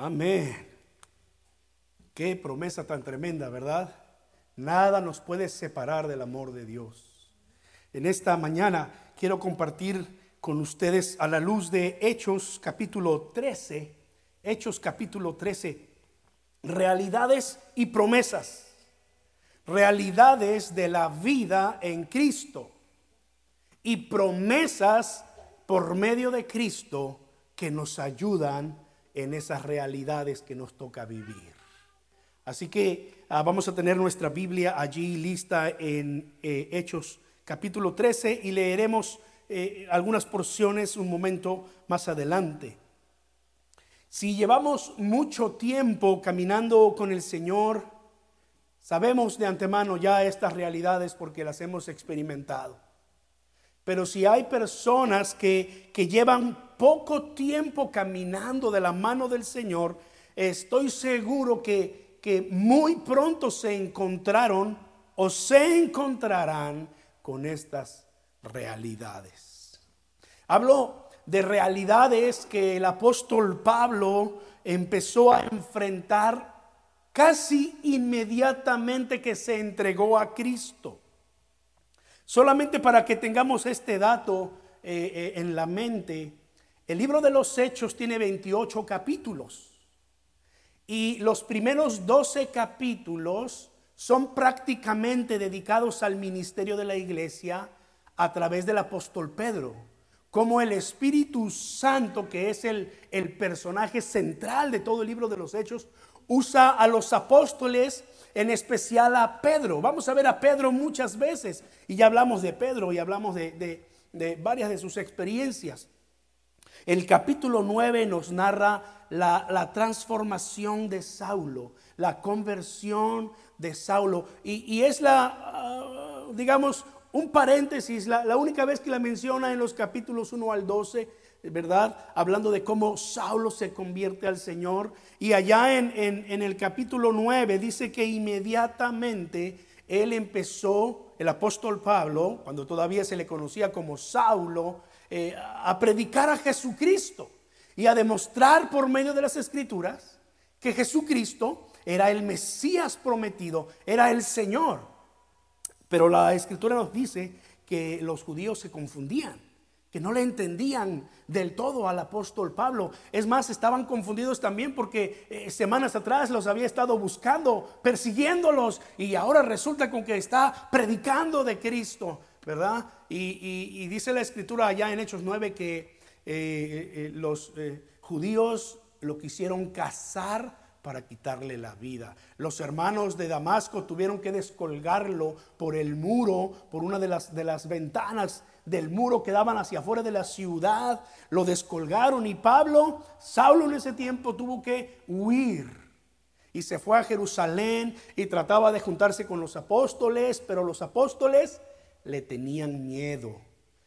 Amén. Qué promesa tan tremenda, ¿verdad? Nada nos puede separar del amor de Dios. En esta mañana quiero compartir con ustedes a la luz de Hechos capítulo 13, Hechos capítulo 13, realidades y promesas, realidades de la vida en Cristo y promesas por medio de Cristo que nos ayudan en esas realidades que nos toca vivir. Así que ah, vamos a tener nuestra Biblia allí lista en eh, Hechos capítulo 13 y leeremos eh, algunas porciones un momento más adelante. Si llevamos mucho tiempo caminando con el Señor, sabemos de antemano ya estas realidades porque las hemos experimentado. Pero si hay personas que, que llevan poco tiempo caminando de la mano del Señor, estoy seguro que, que muy pronto se encontraron o se encontrarán con estas realidades. Hablo de realidades que el apóstol Pablo empezó a enfrentar casi inmediatamente que se entregó a Cristo. Solamente para que tengamos este dato eh, eh, en la mente, el libro de los Hechos tiene 28 capítulos. Y los primeros 12 capítulos son prácticamente dedicados al ministerio de la iglesia a través del apóstol Pedro, como el Espíritu Santo, que es el, el personaje central de todo el libro de los Hechos, usa a los apóstoles en especial a Pedro. Vamos a ver a Pedro muchas veces y ya hablamos de Pedro y hablamos de, varias de sus experiencias. El capítulo 9 nos narra la, transformación de Saulo, la conversión de Saulo. Y, es la, ah, digamos, un paréntesis, la, la, única vez que la menciona en los capítulos 1 al 12 ¿verdad? Hablando de cómo Saulo se convierte al Señor. Y allá en, el capítulo 9 dice que inmediatamente él empezó, el apóstol Pablo, cuando todavía se le conocía como Saulo, eh, a predicar a Jesucristo y a demostrar por medio de las escrituras que Jesucristo era el Mesías prometido, era el Señor. Pero la escritura nos dice que los judíos se confundían no le entendían del todo al apóstol Pablo. Es más, estaban confundidos también porque eh, semanas atrás los había estado buscando, persiguiéndolos, y ahora resulta con que está predicando de Cristo, ¿verdad? Y, dice la escritura allá en Hechos 9 que eh, eh, los judíos lo quisieron cazar para quitarle la vida. Los hermanos de Damasco tuvieron que descolgarlo por el muro, por una de las, de las ventanas del muro que daban hacia afuera de la ciudad, lo descolgaron y Pablo, Saulo en ese tiempo tuvo que huir y se fue a Jerusalén y trataba de juntarse con los apóstoles, pero los apóstoles le tenían miedo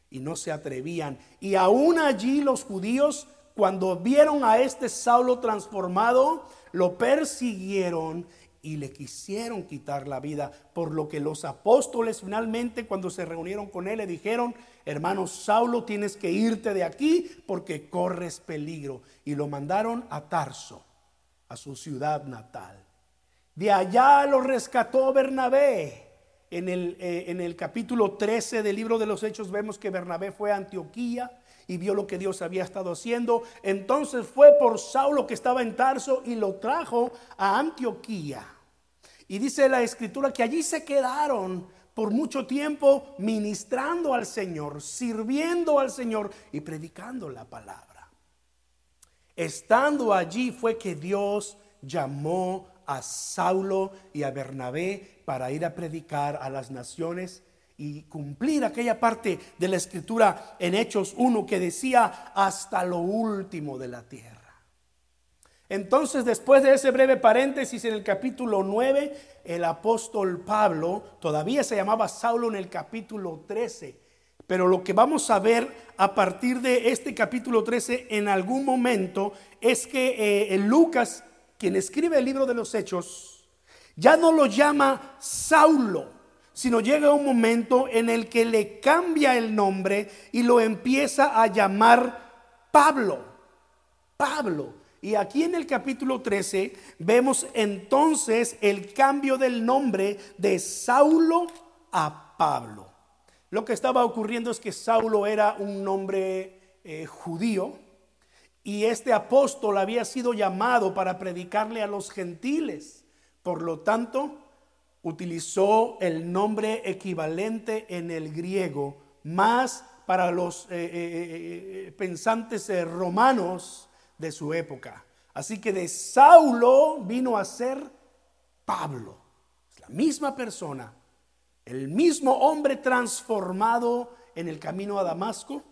y no se atrevían. Y aún allí los judíos, cuando vieron a este Saulo transformado, lo persiguieron y le quisieron quitar la vida, por lo que los apóstoles finalmente cuando se reunieron con él le dijeron, hermano Saulo, tienes que irte de aquí porque corres peligro. Y lo mandaron a Tarso, a su ciudad natal. De allá lo rescató Bernabé. En el, eh, en el capítulo 13 del libro de los Hechos vemos que Bernabé fue a Antioquía y vio lo que Dios había estado haciendo. Entonces fue por Saulo que estaba en Tarso y lo trajo a Antioquía. Y dice la escritura que allí se quedaron por mucho tiempo ministrando al Señor, sirviendo al Señor y predicando la palabra. Estando allí fue que Dios llamó a Saulo y a Bernabé para ir a predicar a las naciones y cumplir aquella parte de la escritura en Hechos 1 que decía hasta lo último de la tierra. Entonces, después de ese breve paréntesis en el capítulo 9, el apóstol Pablo todavía se llamaba Saulo en el capítulo 13. Pero lo que vamos a ver a partir de este capítulo 13 en algún momento es que eh, Lucas, quien escribe el libro de los Hechos, ya no lo llama Saulo, sino llega un momento en el que le cambia el nombre y lo empieza a llamar Pablo. Pablo. Y aquí en el capítulo 13 vemos entonces el cambio del nombre de Saulo a Pablo. Lo que estaba ocurriendo es que Saulo era un nombre eh, judío y este apóstol había sido llamado para predicarle a los gentiles. Por lo tanto, utilizó el nombre equivalente en el griego, más para los eh, eh, pensantes romanos de su época. Así que de Saulo vino a ser Pablo, la misma persona, el mismo hombre transformado en el camino a Damasco,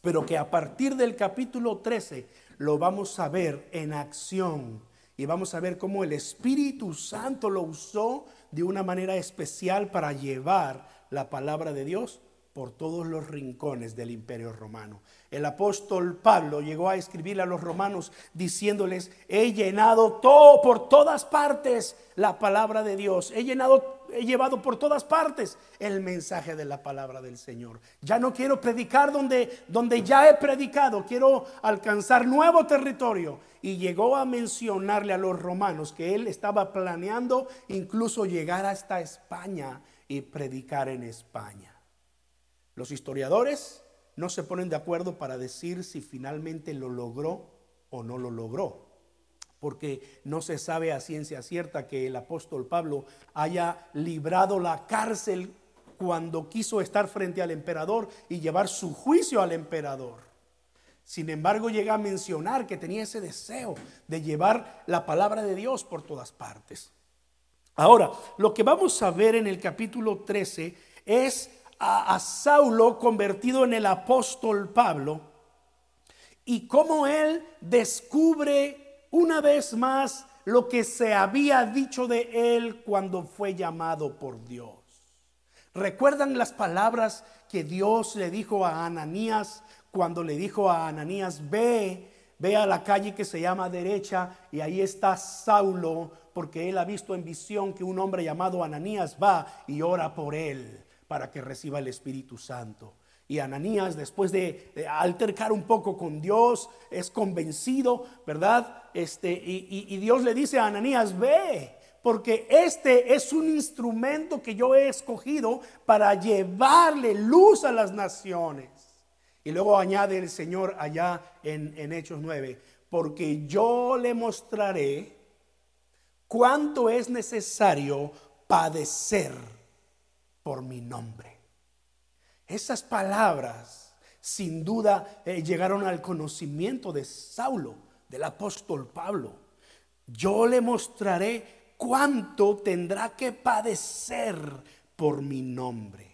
pero que a partir del capítulo 13 lo vamos a ver en acción y vamos a ver cómo el Espíritu Santo lo usó de una manera especial para llevar la palabra de Dios por todos los rincones del imperio romano. El apóstol Pablo llegó a escribir a los romanos diciéndoles, he llenado todo por todas partes la palabra de Dios, he llenado he llevado por todas partes el mensaje de la palabra del Señor. Ya no quiero predicar donde donde ya he predicado, quiero alcanzar nuevo territorio y llegó a mencionarle a los romanos que él estaba planeando incluso llegar hasta España y predicar en España. Los historiadores no se ponen de acuerdo para decir si finalmente lo logró o no lo logró, porque no se sabe a ciencia cierta que el apóstol Pablo haya librado la cárcel cuando quiso estar frente al emperador y llevar su juicio al emperador. Sin embargo, llega a mencionar que tenía ese deseo de llevar la palabra de Dios por todas partes. Ahora, lo que vamos a ver en el capítulo 13 es a, Saulo convertido en el apóstol Pablo y cómo él descubre una vez más lo que se había dicho de él cuando fue llamado por Dios. ¿Recuerdan las palabras que Dios le dijo a Ananías cuando le dijo a Ananías, ve, ve a la calle que se llama derecha y ahí está Saulo, porque él ha visto en visión que un hombre llamado Ananías va y ora por él para que reciba el Espíritu Santo. Y Ananías, después de, altercar un poco con Dios, es convencido, ¿verdad? Este, y, Dios le dice a Ananías, ve, porque este es un instrumento que yo he escogido para llevarle luz a las naciones. Y luego añade el Señor allá en, Hechos 9, porque yo le mostraré cuánto es necesario padecer por mi nombre. Esas palabras sin duda eh, llegaron al conocimiento de Saulo, del apóstol Pablo. Yo le mostraré cuánto tendrá que padecer por mi nombre.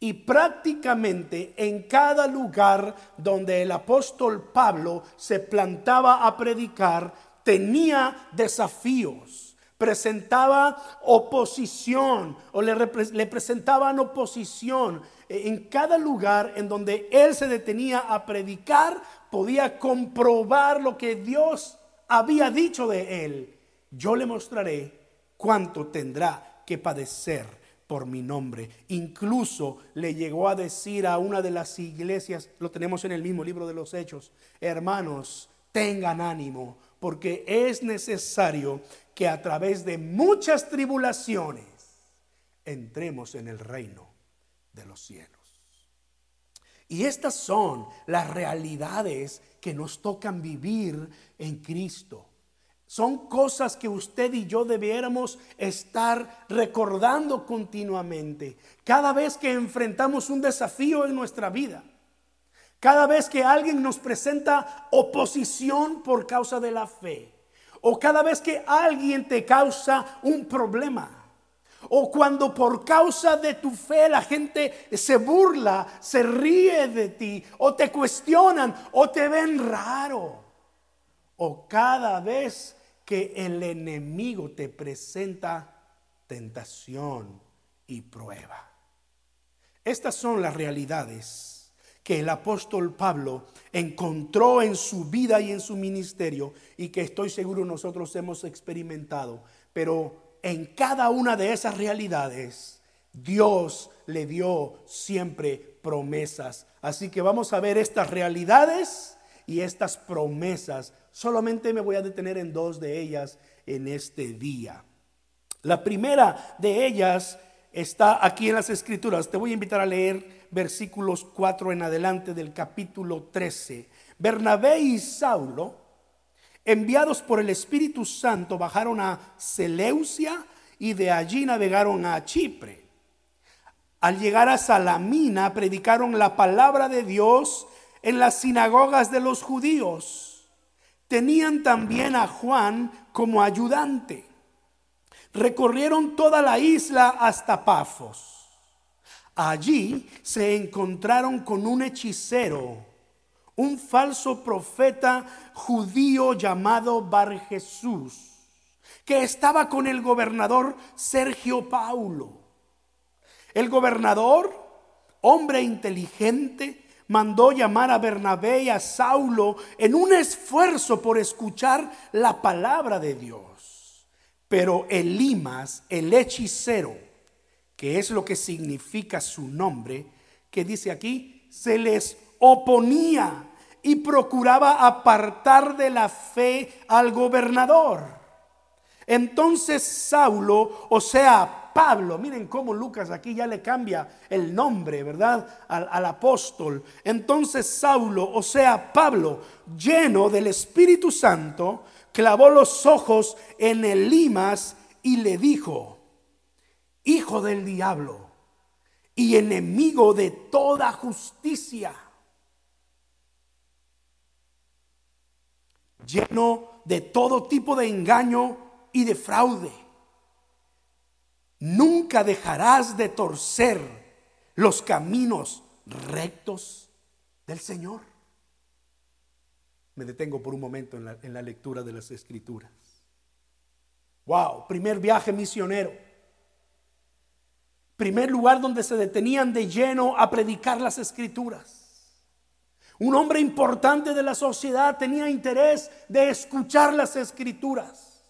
Y prácticamente en cada lugar donde el apóstol Pablo se plantaba a predicar, tenía desafíos, presentaba oposición o le, presentaban oposición. En cada lugar en donde él se detenía a predicar, podía comprobar lo que Dios había dicho de él. Yo le mostraré cuánto tendrá que padecer por mi nombre. Incluso le llegó a decir a una de las iglesias, lo tenemos en el mismo libro de los Hechos, hermanos, tengan ánimo, porque es necesario que a través de muchas tribulaciones entremos en el reino de los cielos. Y estas son las realidades que nos tocan vivir en Cristo. Son cosas que usted y yo debiéramos estar recordando continuamente. Cada vez que enfrentamos un desafío en nuestra vida. Cada vez que alguien nos presenta oposición por causa de la fe. O cada vez que alguien te causa un problema. O cuando por causa de tu fe la gente se burla, se ríe de ti. O te cuestionan o te ven raro. O cada vez que el enemigo te presenta tentación y prueba. Estas son las realidades que el apóstol Pablo encontró en su vida y en su ministerio y que estoy seguro nosotros hemos experimentado. Pero en cada una de esas realidades Dios le dio siempre promesas. Así que vamos a ver estas realidades y estas promesas Solamente me voy a detener en dos de ellas en este día. La primera de ellas está aquí en las escrituras. Te voy a invitar a leer versículos 4 en adelante del capítulo 13. Bernabé y Saulo, enviados por el Espíritu Santo, bajaron a Seleucia y de allí navegaron a Chipre. Al llegar a Salamina, predicaron la palabra de Dios en las sinagogas de los judíos. Tenían también a Juan como ayudante. Recorrieron toda la isla hasta Pafos. Allí se encontraron con un hechicero, un falso profeta judío llamado Bar Jesús, que estaba con el gobernador Sergio Paulo. El gobernador, hombre inteligente, mandó llamar a Bernabé y a Saulo en un esfuerzo por escuchar la palabra de Dios. Pero Elimas, el hechicero, que es lo que significa su nombre, que dice aquí, se les oponía y procuraba apartar de la fe al gobernador. Entonces Saulo, o sea, Pablo. Miren cómo Lucas aquí ya le cambia el nombre, ¿verdad? Al, apóstol. Entonces Saulo, o sea, Pablo, lleno del Espíritu Santo, clavó los ojos en el limas y le dijo, hijo del diablo y enemigo de toda justicia, lleno de todo tipo de engaño y de fraude nunca dejarás de torcer los caminos rectos del Señor. Me detengo por un momento en la, lectura de las escrituras. Wow, primer viaje misionero. Primer lugar donde se detenían de lleno a predicar las escrituras. Un hombre importante de la sociedad tenía interés de escuchar las escrituras.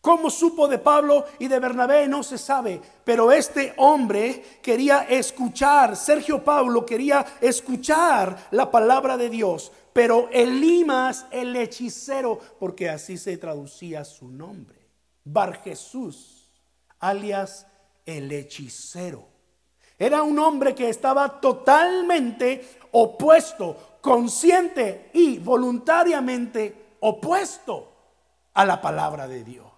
¿Cómo supo de Pablo y de Bernabé? No se sabe. Pero este hombre quería escuchar, Sergio Pablo quería escuchar la palabra de Dios. Pero Elimas, el hechicero, porque así se traducía su nombre, Bar Jesús, alias el hechicero. Era un hombre que estaba totalmente opuesto, consciente y voluntariamente opuesto a la palabra de Dios.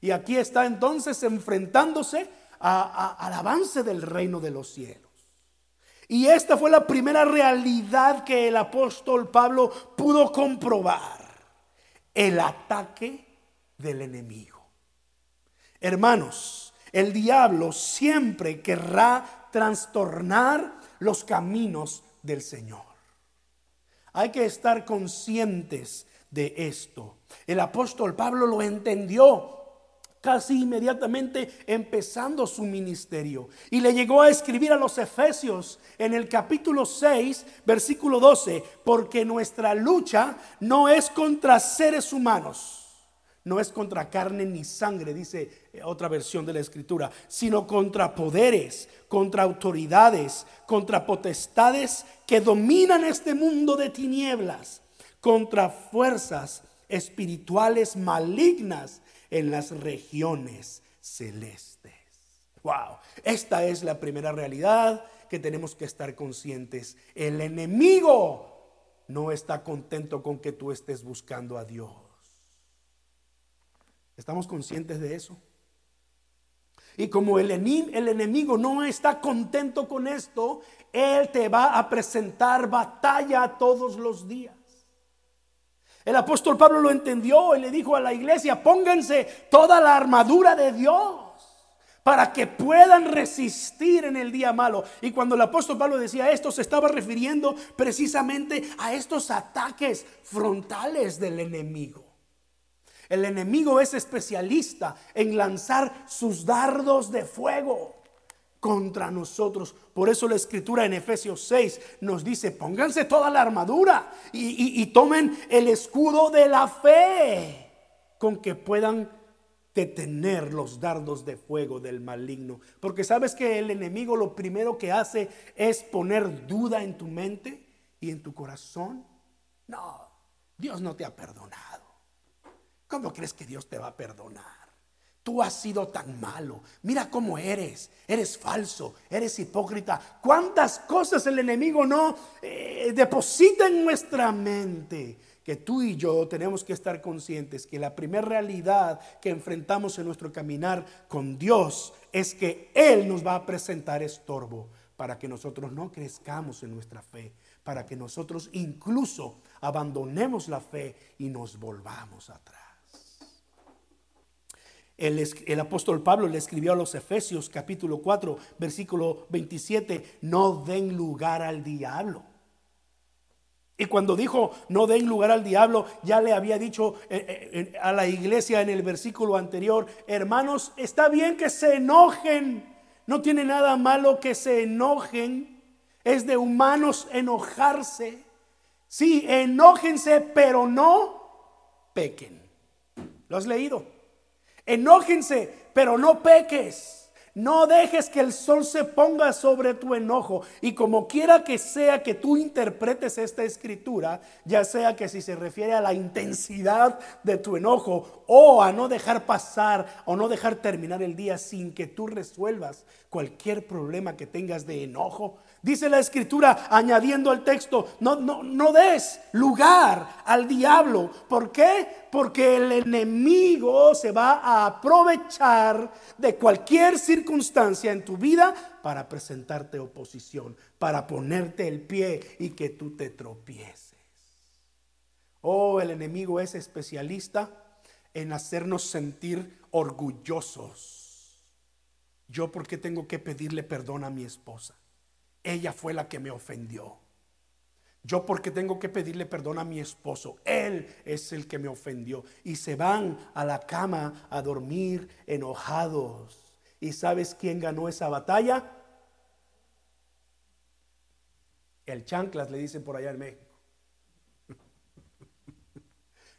Y aquí está entonces enfrentándose al avance del reino de los cielos. Y esta fue la primera realidad que el apóstol Pablo pudo comprobar. El ataque del enemigo. Hermanos, el diablo siempre querrá trastornar los caminos del Señor. Hay que estar conscientes de esto. El apóstol Pablo lo entendió casi inmediatamente empezando su ministerio. Y le llegó a escribir a los Efesios en el capítulo 6, versículo 12, porque nuestra lucha no es contra seres humanos, no es contra carne ni sangre, dice otra versión de la escritura, sino contra poderes, contra autoridades, contra potestades que dominan este mundo de tinieblas, contra fuerzas espirituales malignas en las regiones celestes. Wow, esta es la primera realidad que tenemos que estar conscientes. El enemigo no está contento con que tú estés buscando a Dios. ¿Estamos conscientes de eso? Y como el, el, enemigo no está contento con esto, Él te va a presentar batalla todos los días. El apóstol Pablo lo entendió y le dijo a la iglesia, pónganse toda la armadura de Dios para que puedan resistir en el día malo. Y cuando el apóstol Pablo decía esto, se estaba refiriendo precisamente a estos ataques frontales del enemigo. El enemigo es especialista en lanzar sus dardos de fuego contra nosotros. Por eso la escritura en Efesios 6 nos dice, pónganse toda la armadura y, tomen el escudo de la fe con que puedan detener los dardos de fuego del maligno. Porque sabes que el enemigo lo primero que hace es poner duda en tu mente y en tu corazón. No, Dios no te ha perdonado. ¿Cómo crees que Dios te va a perdonar? Tú has sido tan malo. Mira cómo eres. Eres falso, eres hipócrita. ¿Cuántas cosas el enemigo no eh, deposita en nuestra mente? Que tú y yo tenemos que estar conscientes que la primera realidad que enfrentamos en nuestro caminar con Dios es que Él nos va a presentar estorbo para que nosotros no crezcamos en nuestra fe, para que nosotros incluso abandonemos la fe y nos volvamos atrás. El, apóstol Pablo le escribió a los Efesios capítulo 4, versículo 27, no den lugar al diablo. Y cuando dijo no den lugar al diablo, ya le había dicho eh, eh, a la iglesia en el versículo anterior, hermanos, está bien que se enojen, no tiene nada malo que se enojen, es de humanos enojarse. Sí, enójense, pero no pequen. ¿Lo has leído? Enójense, pero no peques. No dejes que el sol se ponga sobre tu enojo. Y como quiera que sea que tú interpretes esta escritura, ya sea que si se refiere a la intensidad de tu enojo o a no dejar pasar o no dejar terminar el día sin que tú resuelvas cualquier problema que tengas de enojo, Dice la escritura añadiendo al texto, no, no, no des lugar al diablo. ¿Por qué? Porque el enemigo se va a aprovechar de cualquier circunstancia en tu vida para presentarte oposición, para ponerte el pie y que tú te tropieces. Oh, el enemigo es especialista en hacernos sentir orgullosos. Yo, ¿por qué tengo que pedirle perdón a mi esposa? ella fue la que me ofendió. Yo porque tengo que pedirle perdón a mi esposo, él es el que me ofendió. Y se van a la cama a dormir enojados. ¿Y sabes quién ganó esa batalla? El chanclas le dicen por allá en México.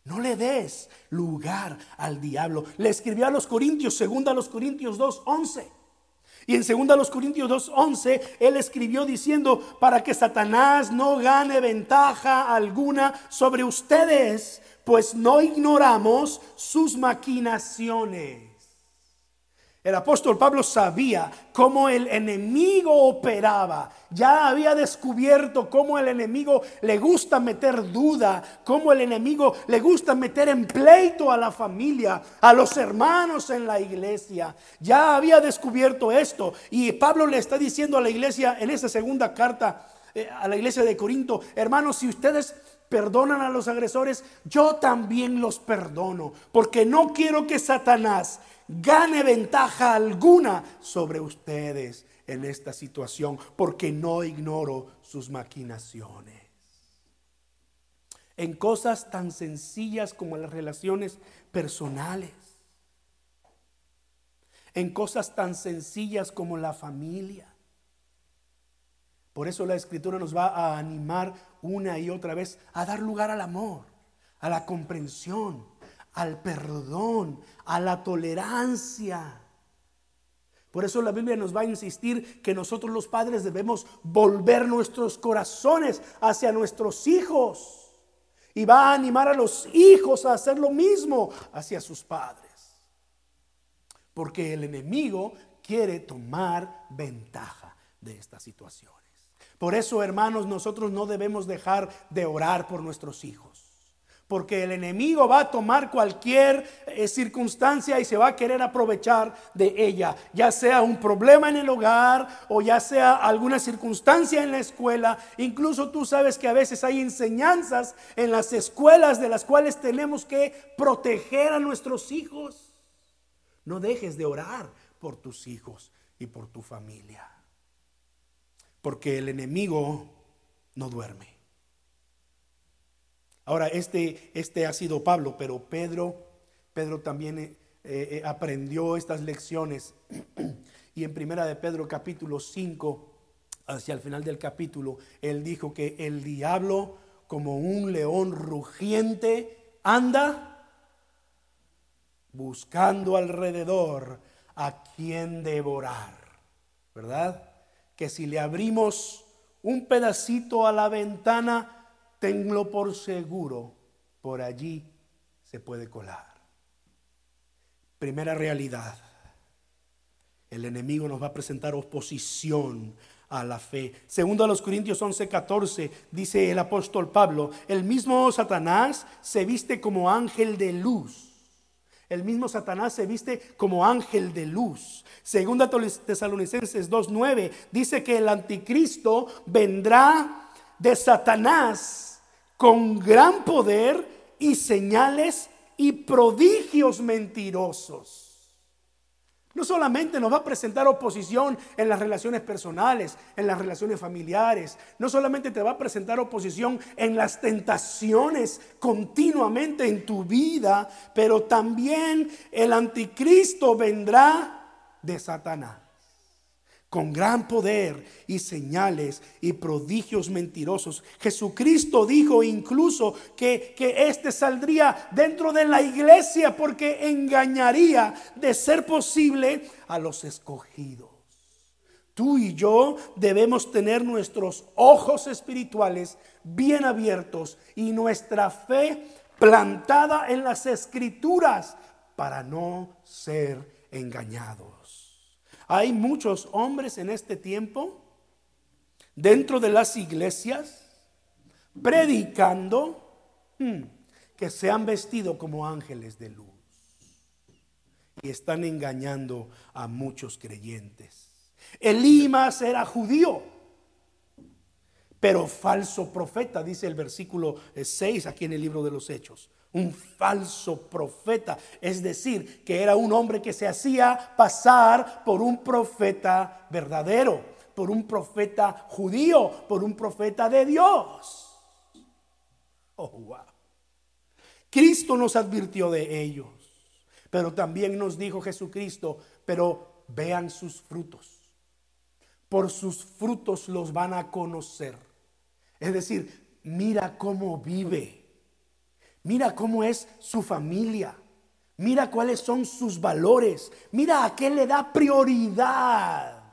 No le des lugar al diablo. Le escribió a los Corintios, segunda a los Corintios 2, 11. Y en 2 Corintios 2:11 él escribió diciendo, para que Satanás no gane ventaja alguna sobre ustedes, pues no ignoramos sus maquinaciones. El apóstol Pablo sabía cómo el enemigo operaba. Ya había descubierto cómo el enemigo le gusta meter duda, cómo el enemigo le gusta meter en pleito a la familia, a los hermanos en la iglesia. Ya había descubierto esto. Y Pablo le está diciendo a la iglesia en esa segunda carta eh, a la iglesia de Corinto, hermanos, si ustedes perdonan a los agresores, yo también los perdono, porque no quiero que Satanás gane ventaja alguna sobre ustedes en esta situación, porque no ignoro sus maquinaciones. En cosas tan sencillas como las relaciones personales, en cosas tan sencillas como la familia. Por eso la escritura nos va a animar una y otra vez a dar lugar al amor, a la comprensión, al perdón, a la tolerancia. Por eso la Biblia nos va a insistir que nosotros los padres debemos volver nuestros corazones hacia nuestros hijos. Y va a animar a los hijos a hacer lo mismo hacia sus padres. Porque el enemigo quiere tomar ventaja de estas situaciones. Por eso, hermanos, nosotros no debemos dejar de orar por nuestros hijos. Porque el enemigo va a tomar cualquier eh, circunstancia y se va a querer aprovechar de ella, ya sea un problema en el hogar o ya sea alguna circunstancia en la escuela. Incluso tú sabes que a veces hay enseñanzas en las escuelas de las cuales tenemos que proteger a nuestros hijos. No dejes de orar por tus hijos y por tu familia. Porque el enemigo no duerme. Ahora, este, este ha sido Pablo, pero Pedro, Pedro también eh, eh, aprendió estas lecciones. y en primera de Pedro capítulo 5, hacia el final del capítulo, él dijo que el diablo, como un león rugiente, anda buscando alrededor a quien devorar, ¿verdad? Que si le abrimos un pedacito a la ventana, tenlo por seguro, por allí se puede colar. Primera realidad. El enemigo nos va a presentar oposición a la fe. Segundo a los Corintios 11, 14, dice el apóstol Pablo, el mismo Satanás se viste como ángel de luz. El mismo Satanás se viste como ángel de luz. Segunda Tesalonicenses 2.9 dice que el anticristo vendrá de Satanás con gran poder y señales y prodigios mentirosos. No solamente nos va a presentar oposición en las relaciones personales, en las relaciones familiares, no solamente te va a presentar oposición en las tentaciones continuamente en tu vida, pero también el anticristo vendrá de Satanás con gran poder y señales y prodigios mentirosos. Jesucristo dijo incluso que, que éste saldría dentro de la iglesia porque engañaría de ser posible a los escogidos. Tú y yo debemos tener nuestros ojos espirituales bien abiertos y nuestra fe plantada en las escrituras para no ser engañados. Hay muchos hombres en este tiempo dentro de las iglesias predicando hmm, que se han vestido como ángeles de luz y están engañando a muchos creyentes. Elimas era judío, pero falso profeta, dice el versículo 6 aquí en el libro de los Hechos un falso profeta, es decir, que era un hombre que se hacía pasar por un profeta verdadero, por un profeta judío, por un profeta de Dios. Oh, wow. Cristo nos advirtió de ellos, pero también nos dijo Jesucristo, pero vean sus frutos. Por sus frutos los van a conocer. Es decir, mira cómo vive Mira cómo es su familia. Mira cuáles son sus valores. Mira a qué le da prioridad.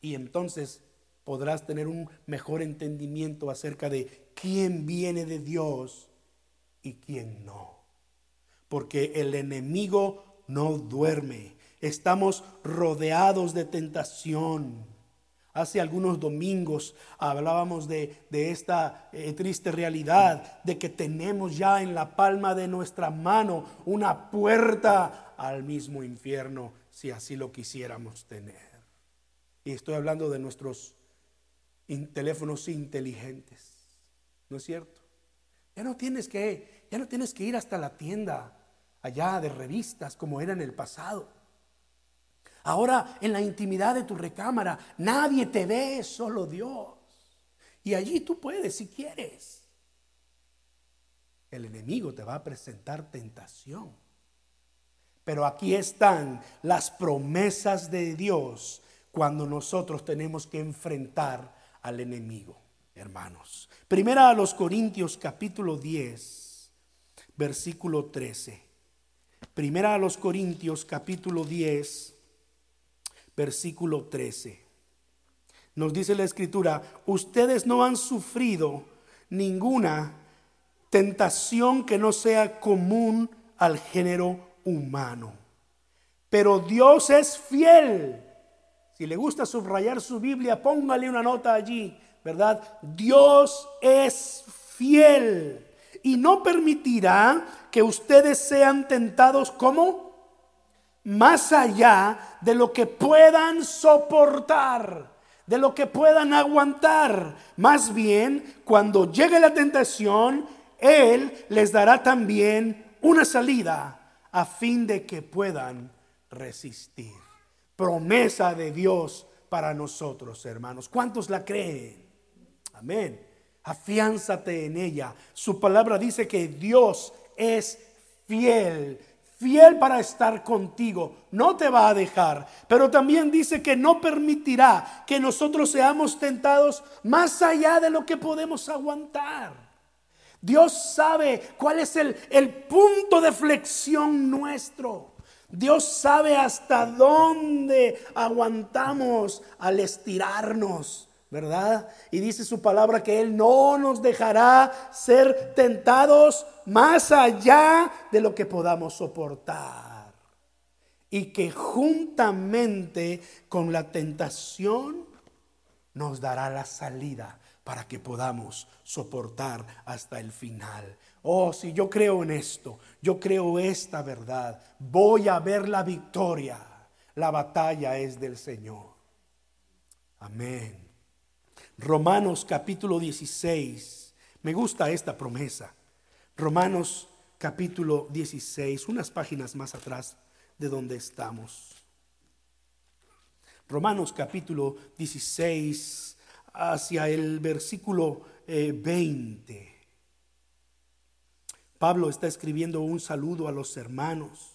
Y entonces podrás tener un mejor entendimiento acerca de quién viene de Dios y quién no. Porque el enemigo no duerme. Estamos rodeados de tentación. Hace algunos domingos hablábamos de, esta eh, triste realidad, de que tenemos ya en la palma de nuestra mano una puerta al mismo infierno, si así lo quisiéramos tener. Y estoy hablando de nuestros teléfonos inteligentes, ¿no es cierto? Ya no tienes que, ya no tienes que ir hasta la tienda allá de revistas como era en el pasado. Ahora en la intimidad de tu recámara, nadie te ve, solo Dios. Y allí tú puedes si quieres. El enemigo te va a presentar tentación. Pero aquí están las promesas de Dios cuando nosotros tenemos que enfrentar al enemigo, hermanos. Primera a los Corintios capítulo 10, versículo 13. Primera a los Corintios capítulo 10, versículo 13. Nos dice la escritura, ustedes no han sufrido ninguna tentación que no sea común al género humano. Pero Dios es fiel. Si le gusta subrayar su Biblia, póngale una nota allí, ¿verdad? Dios es fiel y no permitirá que ustedes sean tentados como más allá de lo que puedan soportar, de lo que puedan aguantar. Más bien, cuando llegue la tentación, Él les dará también una salida a fin de que puedan resistir. Promesa de Dios para nosotros, hermanos. ¿Cuántos la creen? Amén. Afiánzate en ella. Su palabra dice que Dios es fiel fiel para estar contigo, no te va a dejar, pero también dice que no permitirá que nosotros seamos tentados más allá de lo que podemos aguantar. Dios sabe cuál es el, el punto de flexión nuestro. Dios sabe hasta dónde aguantamos al estirarnos ¿verdad? Y dice su palabra que Él no nos dejará ser tentados más allá de lo que podamos soportar. Y que juntamente con la tentación nos dará la salida para que podamos soportar hasta el final. Oh, si yo creo en esto, yo creo esta verdad, voy a ver la victoria. La batalla es del Señor. Amén. Romanos capítulo 16. Me gusta esta promesa. Romanos capítulo 16, unas páginas más atrás de donde estamos. Romanos capítulo 16, hacia el versículo 20. Eh, Pablo está escribiendo un saludo a los hermanos.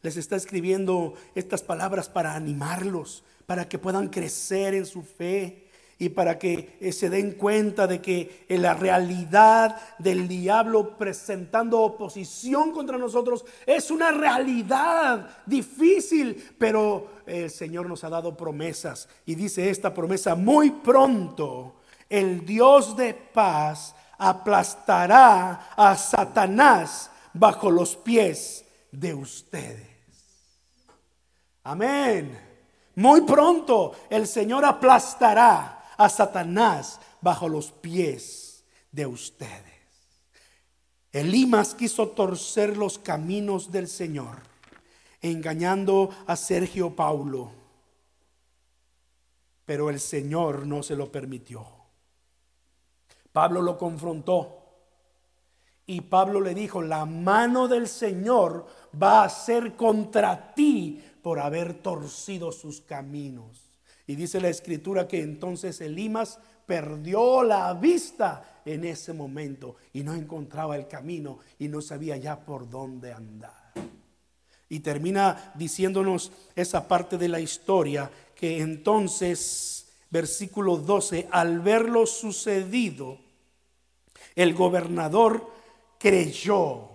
Les está escribiendo estas palabras para animarlos, para que puedan crecer en su fe y para que eh, se den cuenta de que en la realidad del diablo presentando oposición contra nosotros es una realidad difícil, pero el Señor nos ha dado promesas y dice esta promesa, muy pronto el Dios de paz aplastará a Satanás bajo los pies de ustedes. Amén. Muy pronto el Señor aplastará a Satanás bajo los pies de ustedes. Elimas quiso torcer los caminos del Señor, engañando a Sergio Paulo, pero el Señor no se lo permitió. Pablo lo confrontó y Pablo le dijo, la mano del Señor va a ser contra ti por haber torcido sus caminos. Y dice la escritura que entonces Elimas perdió la vista en ese momento y no encontraba el camino y no sabía ya por dónde andar. Y termina diciéndonos esa parte de la historia que entonces, versículo 12, al ver lo sucedido, el gobernador creyó,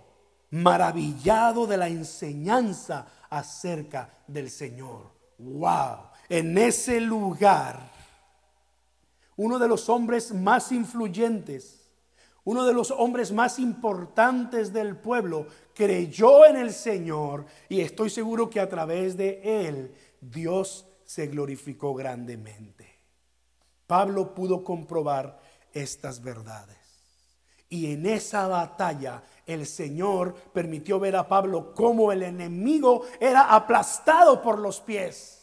maravillado de la enseñanza acerca del Señor. ¡Wow! En ese lugar, uno de los hombres más influyentes, uno de los hombres más importantes del pueblo, creyó en el Señor y estoy seguro que a través de él Dios se glorificó grandemente. Pablo pudo comprobar estas verdades. Y en esa batalla el Señor permitió ver a Pablo como el enemigo era aplastado por los pies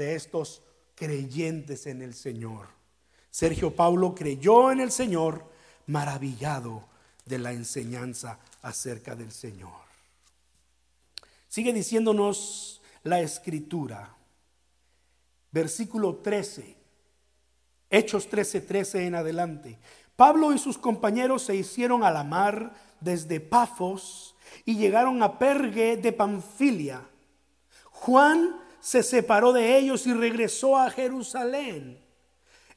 de estos creyentes en el Señor. Sergio Paulo creyó en el Señor, maravillado de la enseñanza acerca del Señor. Sigue diciéndonos la escritura. Versículo 13. Hechos 13, 13 en adelante. Pablo y sus compañeros se hicieron a la mar desde Pafos y llegaron a Pergue de Panfilia. Juan se separó de ellos y regresó a Jerusalén.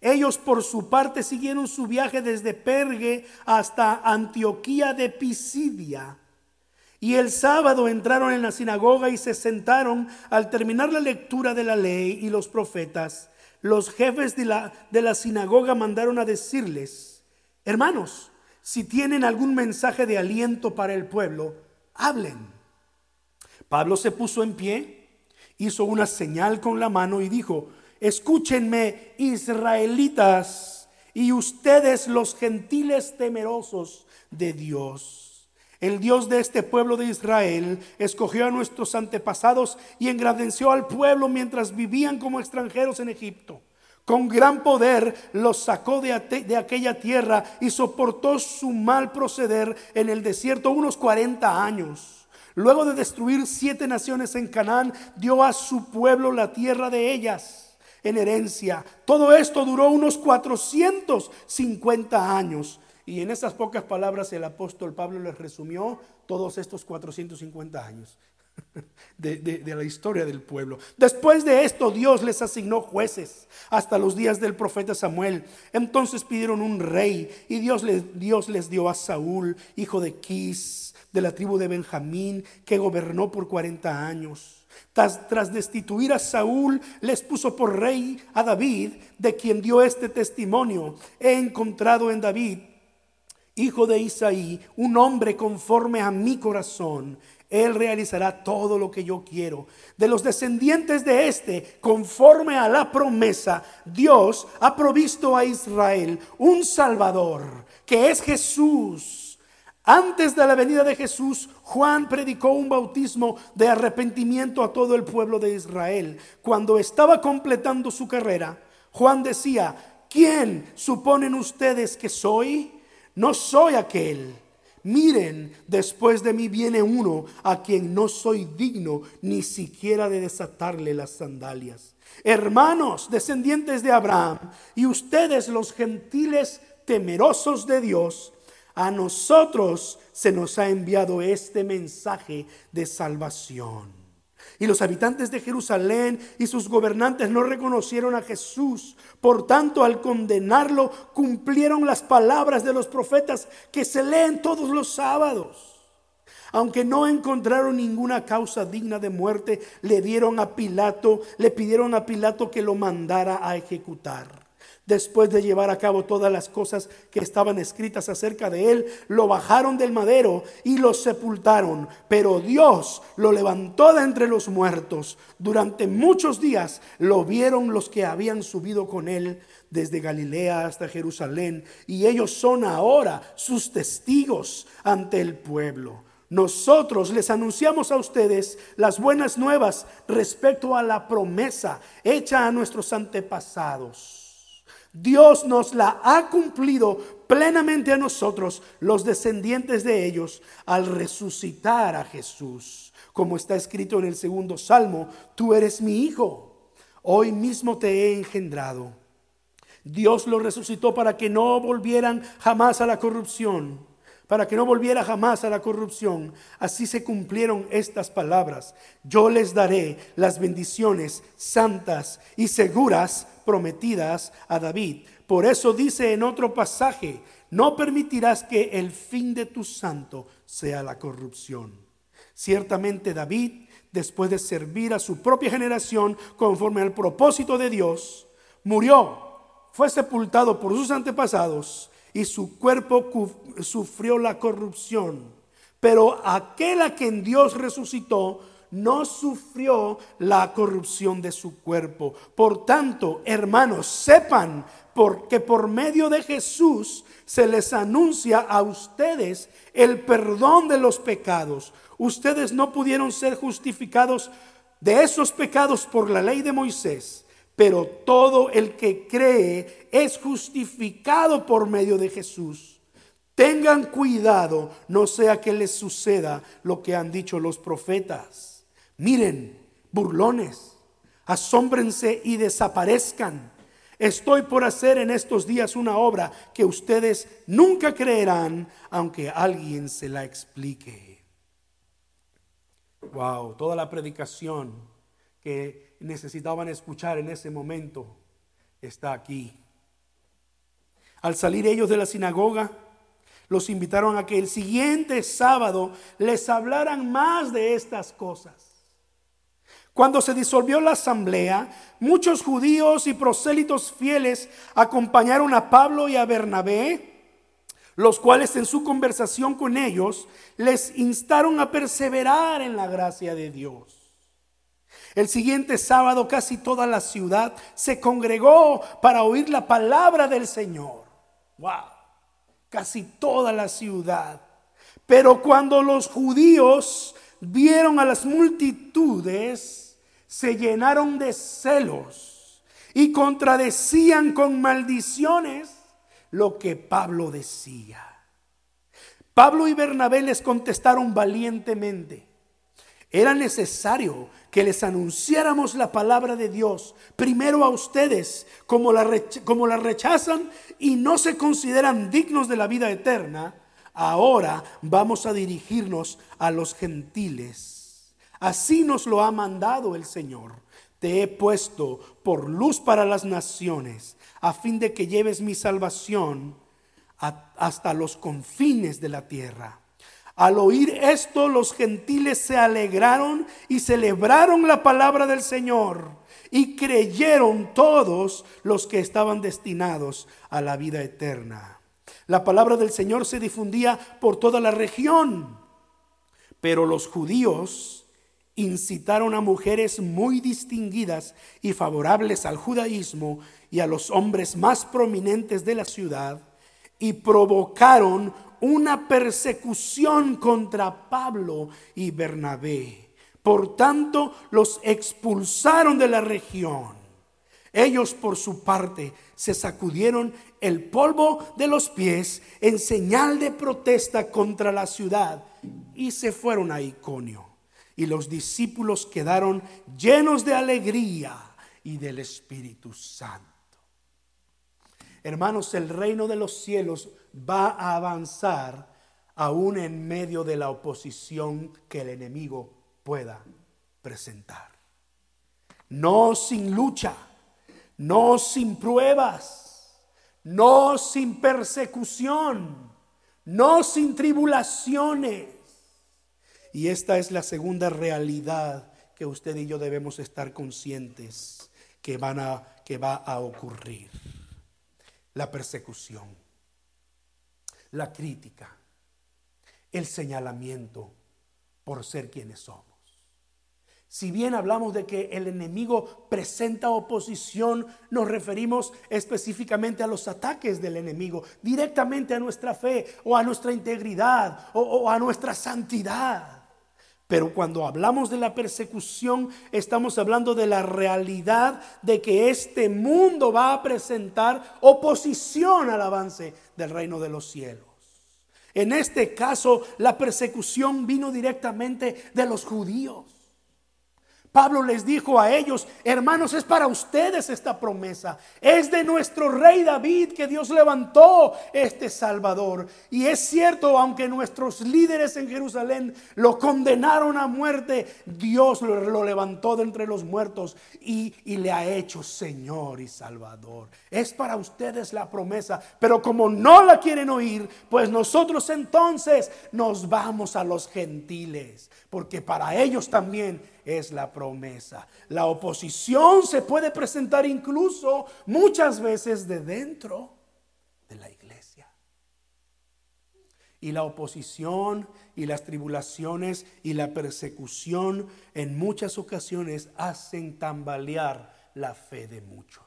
Ellos por su parte siguieron su viaje desde Pergue hasta Antioquía de Pisidia. Y el sábado entraron en la sinagoga y se sentaron al terminar la lectura de la ley y los profetas. Los jefes de la, de la sinagoga mandaron a decirles, hermanos, si tienen algún mensaje de aliento para el pueblo, hablen. Pablo se puso en pie hizo una señal con la mano y dijo, escúchenme israelitas y ustedes los gentiles temerosos de Dios. El Dios de este pueblo de Israel escogió a nuestros antepasados y engrandeció al pueblo mientras vivían como extranjeros en Egipto. Con gran poder los sacó de, de, aquella tierra y soportó su mal proceder en el desierto unos 40 años. Luego de destruir siete naciones en Canaán, dio a su pueblo la tierra de ellas en herencia. Todo esto duró unos 450 años. Y en esas pocas palabras el apóstol Pablo les resumió todos estos 450 años. De, la historia del pueblo. Después de esto, Dios les asignó jueces hasta los días del profeta Samuel. Entonces pidieron un rey y Dios les, Dios les dio a Saúl, hijo de Quis, de la tribu de Benjamín, que gobernó por 40 años. Tras, tras, destituir a Saúl, les puso por rey a David, de quien dio este testimonio. He encontrado en David, hijo de Isaí, un hombre conforme a mi corazón él realizará todo lo que yo quiero. De los descendientes de este, conforme a la promesa, Dios ha provisto a Israel un Salvador, que es Jesús. Antes de la venida de Jesús, Juan predicó un bautismo de arrepentimiento a todo el pueblo de Israel. Cuando estaba completando su carrera, Juan decía, ¿quién suponen ustedes que soy? No soy aquel Miren, después de mí viene uno a quien no soy digno ni siquiera de desatarle las sandalias. Hermanos, descendientes de Abraham, y ustedes los gentiles temerosos de Dios, a nosotros se nos ha enviado este mensaje de salvación. Y los habitantes de Jerusalén y sus gobernantes no reconocieron a Jesús. Por tanto, al condenarlo, cumplieron las palabras de los profetas que se leen todos los sábados. Aunque no encontraron ninguna causa digna de muerte, le dieron a Pilato, le pidieron a Pilato que lo mandara a ejecutar. Después de llevar a cabo todas las cosas que estaban escritas acerca de él, lo bajaron del madero y lo sepultaron. Pero Dios lo levantó de entre los muertos. Durante muchos días lo vieron los que habían subido con él desde Galilea hasta Jerusalén. Y ellos son ahora sus testigos ante el pueblo. Nosotros les anunciamos a ustedes las buenas nuevas respecto a la promesa hecha a nuestros antepasados Dios nos la ha cumplido plenamente a nosotros, los descendientes de ellos, al resucitar a Jesús. Como está escrito en el segundo salmo, tú eres mi hijo, hoy mismo te he engendrado. Dios lo resucitó para que no volvieran jamás a la corrupción para que no volviera jamás a la corrupción. Así se cumplieron estas palabras. Yo les daré las bendiciones santas y seguras prometidas a David. Por eso dice en otro pasaje, no permitirás que el fin de tu santo sea la corrupción. Ciertamente David, después de servir a su propia generación conforme al propósito de Dios, murió, fue sepultado por sus antepasados y su cuerpo sufrió la corrupción. Pero aquel a quien Dios resucitó no sufrió la corrupción de su cuerpo. Por tanto, hermanos, sepan porque por medio de Jesús se les anuncia a ustedes el perdón de los pecados. Ustedes no pudieron ser justificados de esos pecados por la ley de Moisés pero todo el que cree es justificado por medio de Jesús. Tengan cuidado, no sea que les suceda lo que han dicho los profetas. Miren, burlones, asómbrense y desaparezcan. Estoy por hacer en estos días una obra que ustedes nunca creerán, aunque alguien se la explique. Wow, toda la predicación que necesitaban escuchar en ese momento está aquí. Al salir ellos de la sinagoga, los invitaron a que el siguiente sábado les hablaran más de estas cosas. Cuando se disolvió la asamblea, muchos judíos y prosélitos fieles acompañaron a Pablo y a Bernabé, los cuales en su conversación con ellos les instaron a perseverar en la gracia de Dios. El siguiente sábado casi toda la ciudad se congregó para oír la palabra del Señor. Wow, casi toda la ciudad. Pero cuando los judíos vieron a las multitudes, se llenaron de celos y contradecían con maldiciones lo que Pablo decía. Pablo y Bernabé les contestaron valientemente. Era necesario que les anunciáramos la palabra de Dios, primero a ustedes, como la, como la rechazan y no se consideran dignos de la vida eterna, ahora vamos a dirigirnos a los gentiles. Así nos lo ha mandado el Señor. Te he puesto por luz para las naciones, a fin de que lleves mi salvación hasta los confines de la tierra. Al oír esto, los gentiles se alegraron y celebraron la palabra del Señor y creyeron todos los que estaban destinados a la vida eterna. La palabra del Señor se difundía por toda la región, pero los judíos incitaron a mujeres muy distinguidas y favorables al judaísmo y a los hombres más prominentes de la ciudad y provocaron una persecución contra Pablo y Bernabé. Por tanto, los expulsaron de la región. Ellos, por su parte, se sacudieron el polvo de los pies en señal de protesta contra la ciudad y se fueron a Iconio. Y los discípulos quedaron llenos de alegría y del Espíritu Santo. Hermanos, el reino de los cielos va a avanzar aún en medio de la oposición que el enemigo pueda presentar. No sin lucha, no sin pruebas, no sin persecución, no sin tribulaciones. Y esta es la segunda realidad que usted y yo debemos estar conscientes que, van a, que va a ocurrir la persecución, la crítica, el señalamiento por ser quienes somos. Si bien hablamos de que el enemigo presenta oposición, nos referimos específicamente a los ataques del enemigo, directamente a nuestra fe o a nuestra integridad o, a nuestra santidad. Pero cuando hablamos de la persecución, estamos hablando de la realidad de que este mundo va a presentar oposición al avance del reino de los cielos. En este caso, la persecución vino directamente de los judíos. Pablo les dijo a ellos, hermanos, es para ustedes esta promesa. Es de nuestro rey David que Dios levantó este Salvador. Y es cierto, aunque nuestros líderes en Jerusalén lo condenaron a muerte, Dios lo, levantó de entre los muertos y, y le ha hecho Señor y Salvador. Es para ustedes la promesa. Pero como no la quieren oír, pues nosotros entonces nos vamos a los gentiles. Porque para ellos también es la promesa. La oposición se puede presentar incluso muchas veces de dentro de la iglesia. Y la oposición y las tribulaciones y la persecución en muchas ocasiones hacen tambalear la fe de muchos.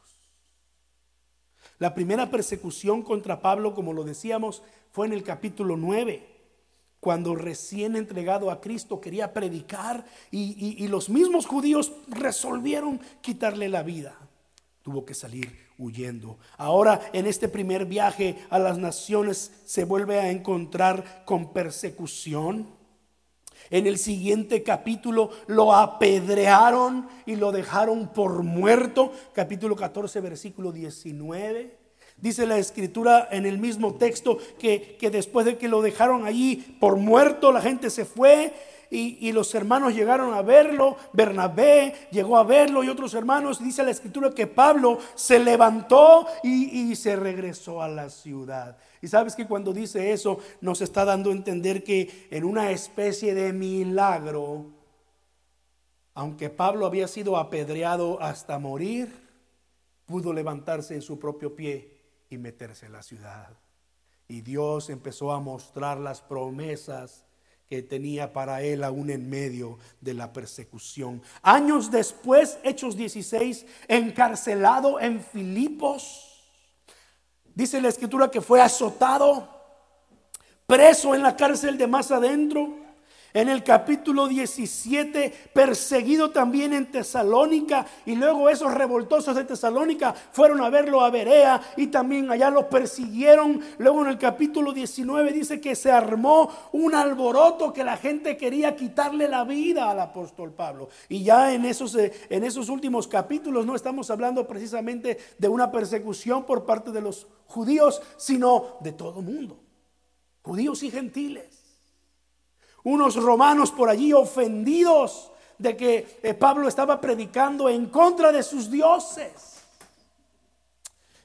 La primera persecución contra Pablo, como lo decíamos, fue en el capítulo 9 cuando recién entregado a Cristo quería predicar y, los mismos judíos resolvieron quitarle la vida. Tuvo que salir huyendo. Ahora en este primer viaje a las naciones se vuelve a encontrar con persecución. En el siguiente capítulo lo apedrearon y lo dejaron por muerto. Capítulo 14, versículo 19. Dice la escritura en el mismo texto que, después de que lo dejaron allí por muerto, la gente se fue y, los hermanos llegaron a verlo. Bernabé llegó a verlo y otros hermanos. Dice la escritura que Pablo se levantó y, y se regresó a la ciudad. Y sabes que cuando dice eso nos está dando a entender que en una especie de milagro, aunque Pablo había sido apedreado hasta morir, pudo levantarse en su propio pie y meterse en la ciudad. Y Dios empezó a mostrar las promesas que tenía para él aún en medio de la persecución. Años después, Hechos 16, encarcelado en Filipos, dice la escritura que fue azotado, preso en la cárcel de más adentro en el capítulo 17, perseguido también en Tesalónica, y luego esos revoltosos de Tesalónica fueron a verlo a Berea y también allá lo persiguieron. Luego en el capítulo 19 dice que se armó un alboroto que la gente quería quitarle la vida al apóstol Pablo. Y ya en esos, eh, en esos últimos capítulos no estamos hablando precisamente de una persecución por parte de los judíos, sino de todo mundo, judíos y gentiles unos romanos por allí ofendidos de que eh, Pablo estaba predicando en contra de sus dioses.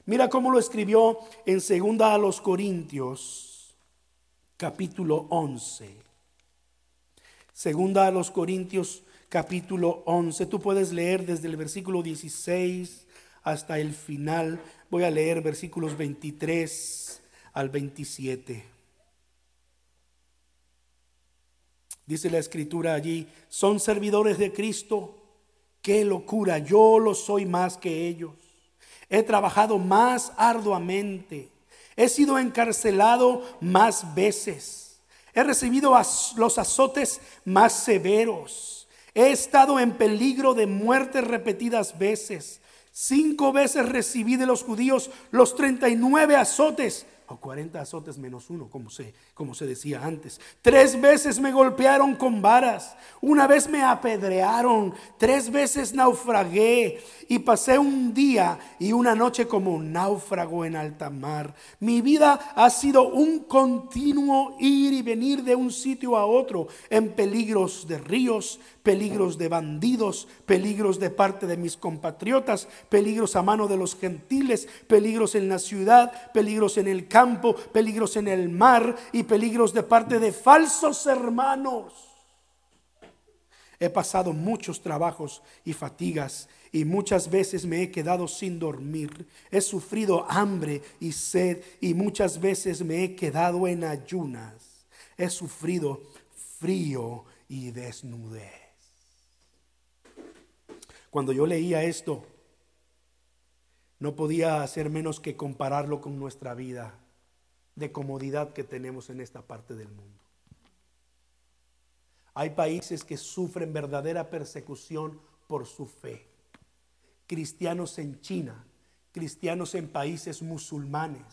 Mira cómo lo escribió en segunda a los Corintios, capítulo 11. Segunda a los Corintios, capítulo 11. Tú puedes leer desde el versículo 16 hasta el final. Voy a leer versículos 23 al 27. Dice la escritura allí, son servidores de Cristo. Qué locura, yo lo soy más que ellos. He trabajado más arduamente. He sido encarcelado más veces. He recibido los azotes más severos. He estado en peligro de muerte repetidas veces. Cinco veces recibí de los judíos los 39 azotes o 40 azotes menos uno, como se, como se decía antes. Tres veces me golpearon con varas, una vez me apedrearon, tres veces naufragué y pasé un día y una noche como un náufrago en alta mar. Mi vida ha sido un continuo ir y venir de un sitio a otro en peligros de ríos, peligros de bandidos, peligros de parte de mis compatriotas, peligros a mano de los gentiles, peligros en la ciudad, peligros en el campo, peligros en el mar y peligros de parte de falsos hermanos. He pasado muchos trabajos y fatigas y muchas veces me he quedado sin dormir. He sufrido hambre y sed y muchas veces me he quedado en ayunas. He sufrido frío y desnudez. Cuando yo leía esto, no podía hacer menos que compararlo con nuestra vida de comodidad que tenemos en esta parte del mundo. Hay países que sufren verdadera persecución por su fe. Cristianos en China, cristianos en países musulmanes,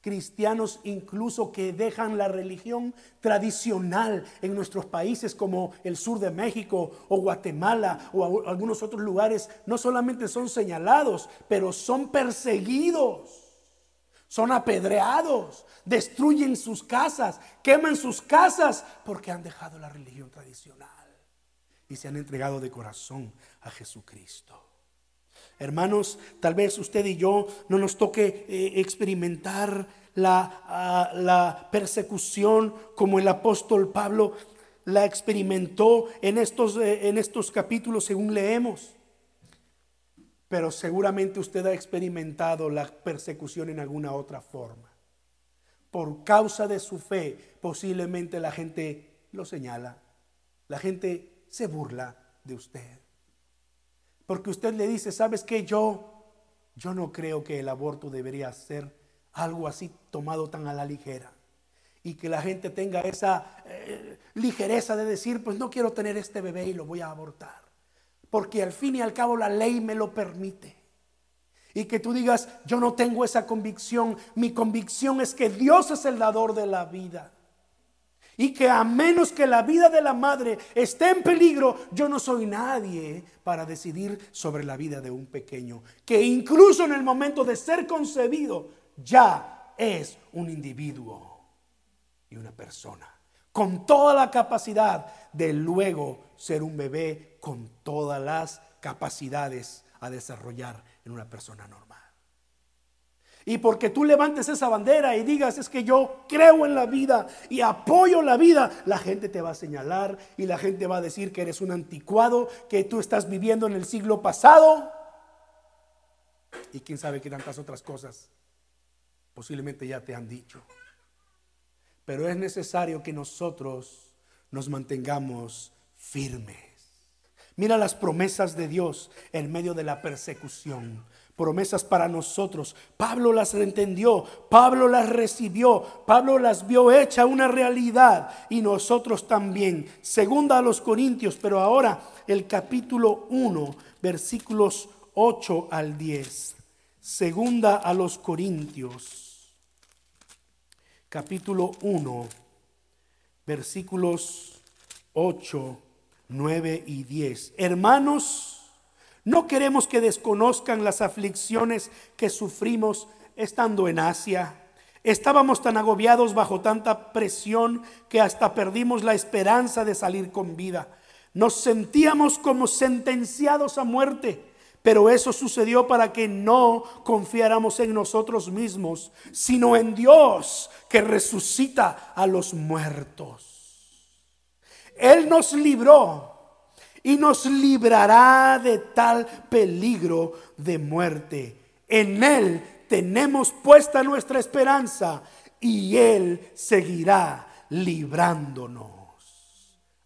cristianos incluso que dejan la religión tradicional en nuestros países como el sur de México o Guatemala o algunos otros lugares, no solamente son señalados, pero son perseguidos. Son apedreados, destruyen sus casas, queman sus casas porque han dejado la religión tradicional y se han entregado de corazón a Jesucristo. Hermanos, tal vez usted y yo no nos toque eh, experimentar la, ah, la, persecución como el apóstol Pablo la experimentó en estos, eh, en estos capítulos según leemos. Pero seguramente usted ha experimentado la persecución en alguna otra forma. Por causa de su fe, posiblemente la gente lo señala, la gente se burla de usted. Porque usted le dice, ¿sabes qué? Yo, yo no creo que el aborto debería ser algo así tomado tan a la ligera. Y que la gente tenga esa eh, ligereza de decir, pues no quiero tener este bebé y lo voy a abortar. Porque al fin y al cabo la ley me lo permite. Y que tú digas, yo no tengo esa convicción. Mi convicción es que Dios es el dador de la vida y que a menos que la vida de la madre esté en peligro, yo no soy nadie para decidir sobre la vida de un pequeño, que incluso en el momento de ser concebido ya es un individuo y una persona, con toda la capacidad de luego ser un bebé, con todas las capacidades a desarrollar en una persona normal. Y porque tú levantes esa bandera y digas, es que yo creo en la vida y apoyo la vida, la gente te va a señalar y la gente va a decir que eres un anticuado, que tú estás viviendo en el siglo pasado. Y quién sabe qué tantas otras cosas posiblemente ya te han dicho. Pero es necesario que nosotros nos mantengamos firmes. Mira las promesas de Dios en medio de la persecución promesas para nosotros. Pablo las entendió, Pablo las recibió, Pablo las vio hecha una realidad y nosotros también. Segunda a los Corintios, pero ahora el capítulo 1, versículos 8 al 10. Segunda a los Corintios, capítulo 1, versículos 8, 9 y 10. Hermanos, no queremos que desconozcan las aflicciones que sufrimos estando en Asia. Estábamos tan agobiados bajo tanta presión que hasta perdimos la esperanza de salir con vida. Nos sentíamos como sentenciados a muerte, pero eso sucedió para que no confiáramos en nosotros mismos, sino en Dios que resucita a los muertos. Él nos libró y nos librará de tal peligro de muerte. En Él tenemos puesta nuestra esperanza y Él seguirá librándonos.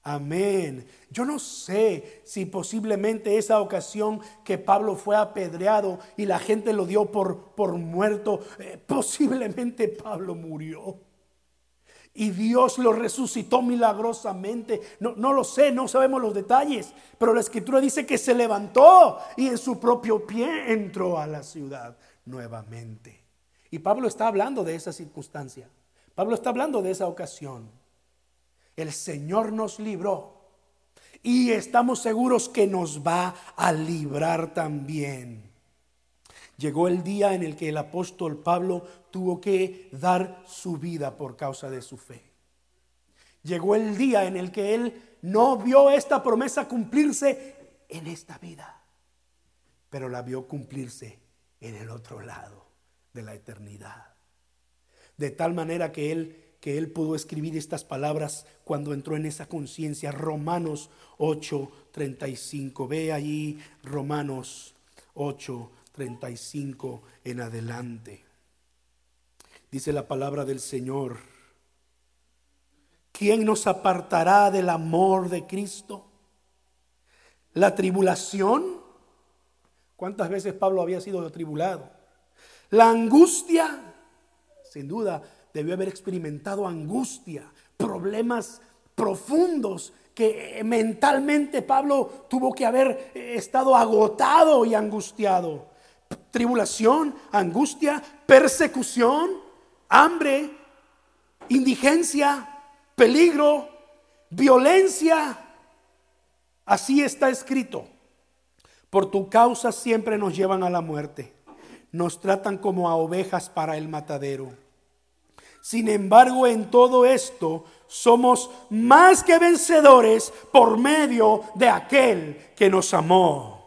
Amén. Yo no sé si posiblemente esa ocasión que Pablo fue apedreado y la gente lo dio por, por muerto, eh, posiblemente Pablo murió. Y Dios lo resucitó milagrosamente. No, no lo sé, no sabemos los detalles, pero la escritura dice que se levantó y en su propio pie entró a la ciudad nuevamente. Y Pablo está hablando de esa circunstancia. Pablo está hablando de esa ocasión. El Señor nos libró y estamos seguros que nos va a librar también. Llegó el día en el que el apóstol Pablo tuvo que dar su vida por causa de su fe. Llegó el día en el que él no vio esta promesa cumplirse en esta vida, pero la vio cumplirse en el otro lado de la eternidad. De tal manera que él que él pudo escribir estas palabras cuando entró en esa conciencia. Romanos 8:35. Ve allí Romanos 8:35 en adelante. Dice la palabra del Señor. ¿Quién nos apartará del amor de Cristo? ¿La tribulación? ¿Cuántas veces Pablo había sido atribulado? La angustia, sin duda, debió haber experimentado angustia, problemas profundos que mentalmente Pablo tuvo que haber eh, estado agotado y angustiado. Tribulación, angustia, persecución, hambre, indigencia, peligro, violencia. Así está escrito. Por tu causa siempre nos llevan a la muerte. Nos tratan como a ovejas para el matadero. Sin embargo, en todo esto somos más que vencedores por medio de aquel que nos amó.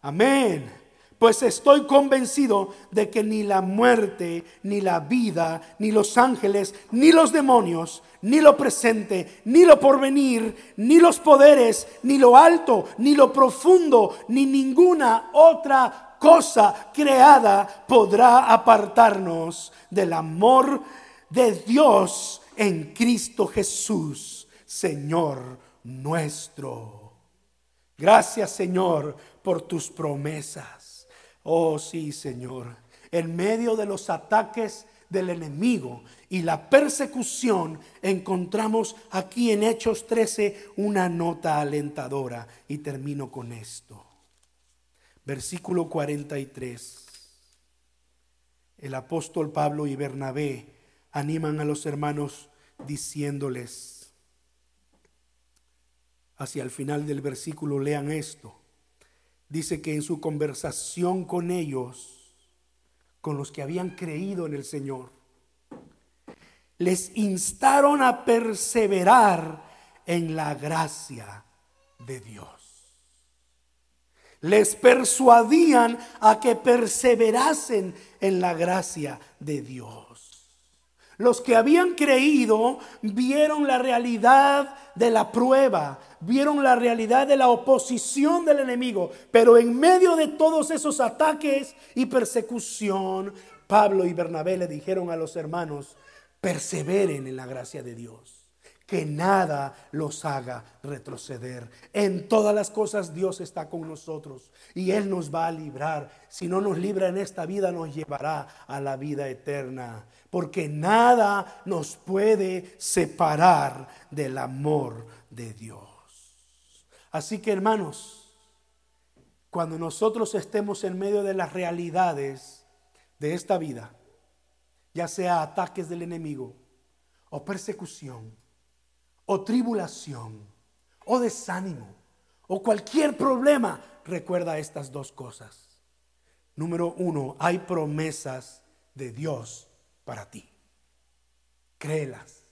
Amén. Pues estoy convencido de que ni la muerte, ni la vida, ni los ángeles, ni los demonios, ni lo presente, ni lo porvenir, ni los poderes, ni lo alto, ni lo profundo, ni ninguna otra cosa creada podrá apartarnos del amor de Dios en Cristo Jesús, Señor nuestro. Gracias, Señor, por tus promesas. Oh, sí, Señor. En medio de los ataques del enemigo y la persecución, encontramos aquí en Hechos 13 una nota alentadora. Y termino con esto. Versículo 43. El apóstol Pablo y Bernabé animan a los hermanos diciéndoles, hacia el final del versículo lean esto, dice que en su conversación con ellos, con los que habían creído en el Señor, les instaron a perseverar en la gracia de Dios. Les persuadían a que perseverasen en la gracia de Dios. Los que habían creído vieron la realidad de la prueba, vieron la realidad de la oposición del enemigo, pero en medio de todos esos ataques y persecución, Pablo y Bernabé le dijeron a los hermanos, perseveren en la gracia de Dios que nada los haga retroceder. En todas las cosas Dios está con nosotros y Él nos va a librar. Si no nos libra en esta vida, nos llevará a la vida eterna. Porque nada nos puede separar del amor de Dios. Así que hermanos, cuando nosotros estemos en medio de las realidades de esta vida, ya sea ataques del enemigo o persecución, o tribulación o desánimo o cualquier problema, recuerda estas dos cosas. Número uno, hay promesas de Dios para ti. Créelas,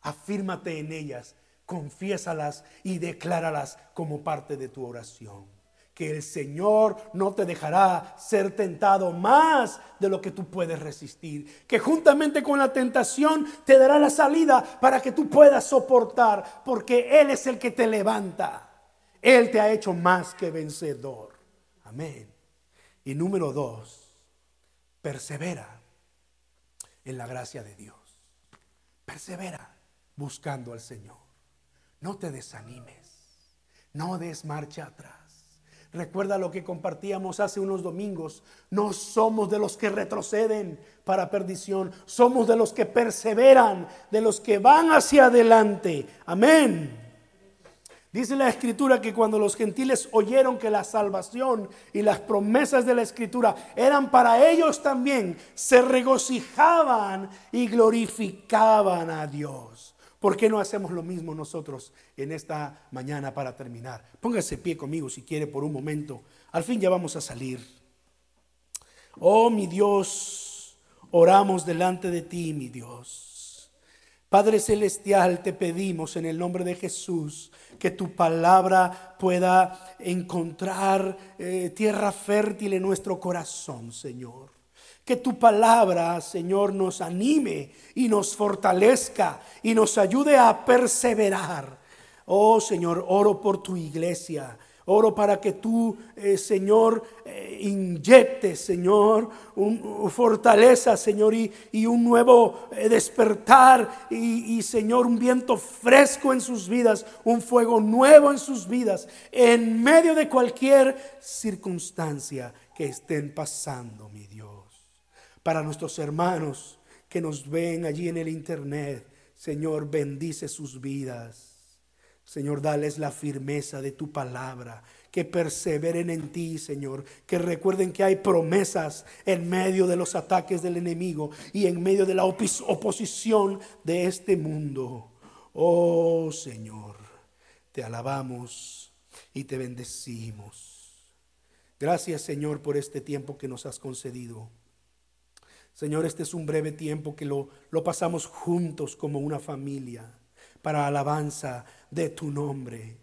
afírmate en ellas, confiésalas y decláralas como parte de tu oración. Que el Señor no te dejará ser tentado más de lo que tú puedes resistir. Que juntamente con la tentación te dará la salida para que tú puedas soportar. Porque Él es el que te levanta. Él te ha hecho más que vencedor. Amén. Y número dos, persevera en la gracia de Dios. Persevera buscando al Señor. No te desanimes. No des marcha atrás. Recuerda lo que compartíamos hace unos domingos. No somos de los que retroceden para perdición. Somos de los que perseveran, de los que van hacia adelante. Amén. Dice la escritura que cuando los gentiles oyeron que la salvación y las promesas de la escritura eran para ellos también, se regocijaban y glorificaban a Dios. ¿Por qué no hacemos lo mismo nosotros en esta mañana para terminar? Póngase pie conmigo si quiere por un momento. Al fin ya vamos a salir. Oh mi Dios, oramos delante de ti, mi Dios. Padre Celestial, te pedimos en el nombre de Jesús que tu palabra pueda encontrar eh, tierra fértil en nuestro corazón, Señor. Que tu palabra, Señor, nos anime y nos fortalezca y nos ayude a perseverar. Oh Señor, oro por tu iglesia. Oro para que tú, eh, Señor, eh, inyectes, Señor, fortaleza, Señor, y, un nuevo eh, despertar, y, Señor, un viento fresco en sus vidas, un fuego nuevo en sus vidas, en medio de cualquier circunstancia que estén pasando, mi Dios. Para nuestros hermanos que nos ven allí en el internet, Señor, bendice sus vidas. Señor, dales la firmeza de tu palabra, que perseveren en ti, Señor, que recuerden que hay promesas en medio de los ataques del enemigo y en medio de la oposición de este mundo. Oh Señor, te alabamos y te bendecimos. Gracias Señor por este tiempo que nos has concedido. Señor, este es un breve tiempo que lo, lo pasamos juntos como una familia para alabanza de tu nombre.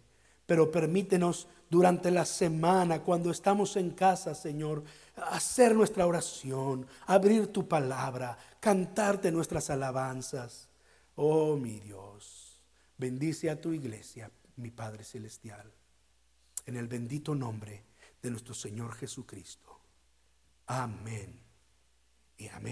Pero permítenos durante la semana, cuando estamos en casa, Señor, hacer nuestra oración, abrir tu palabra, cantarte nuestras alabanzas. Oh mi Dios, bendice a tu iglesia, mi Padre Celestial, en el bendito nombre de nuestro Señor Jesucristo. Amén y amén.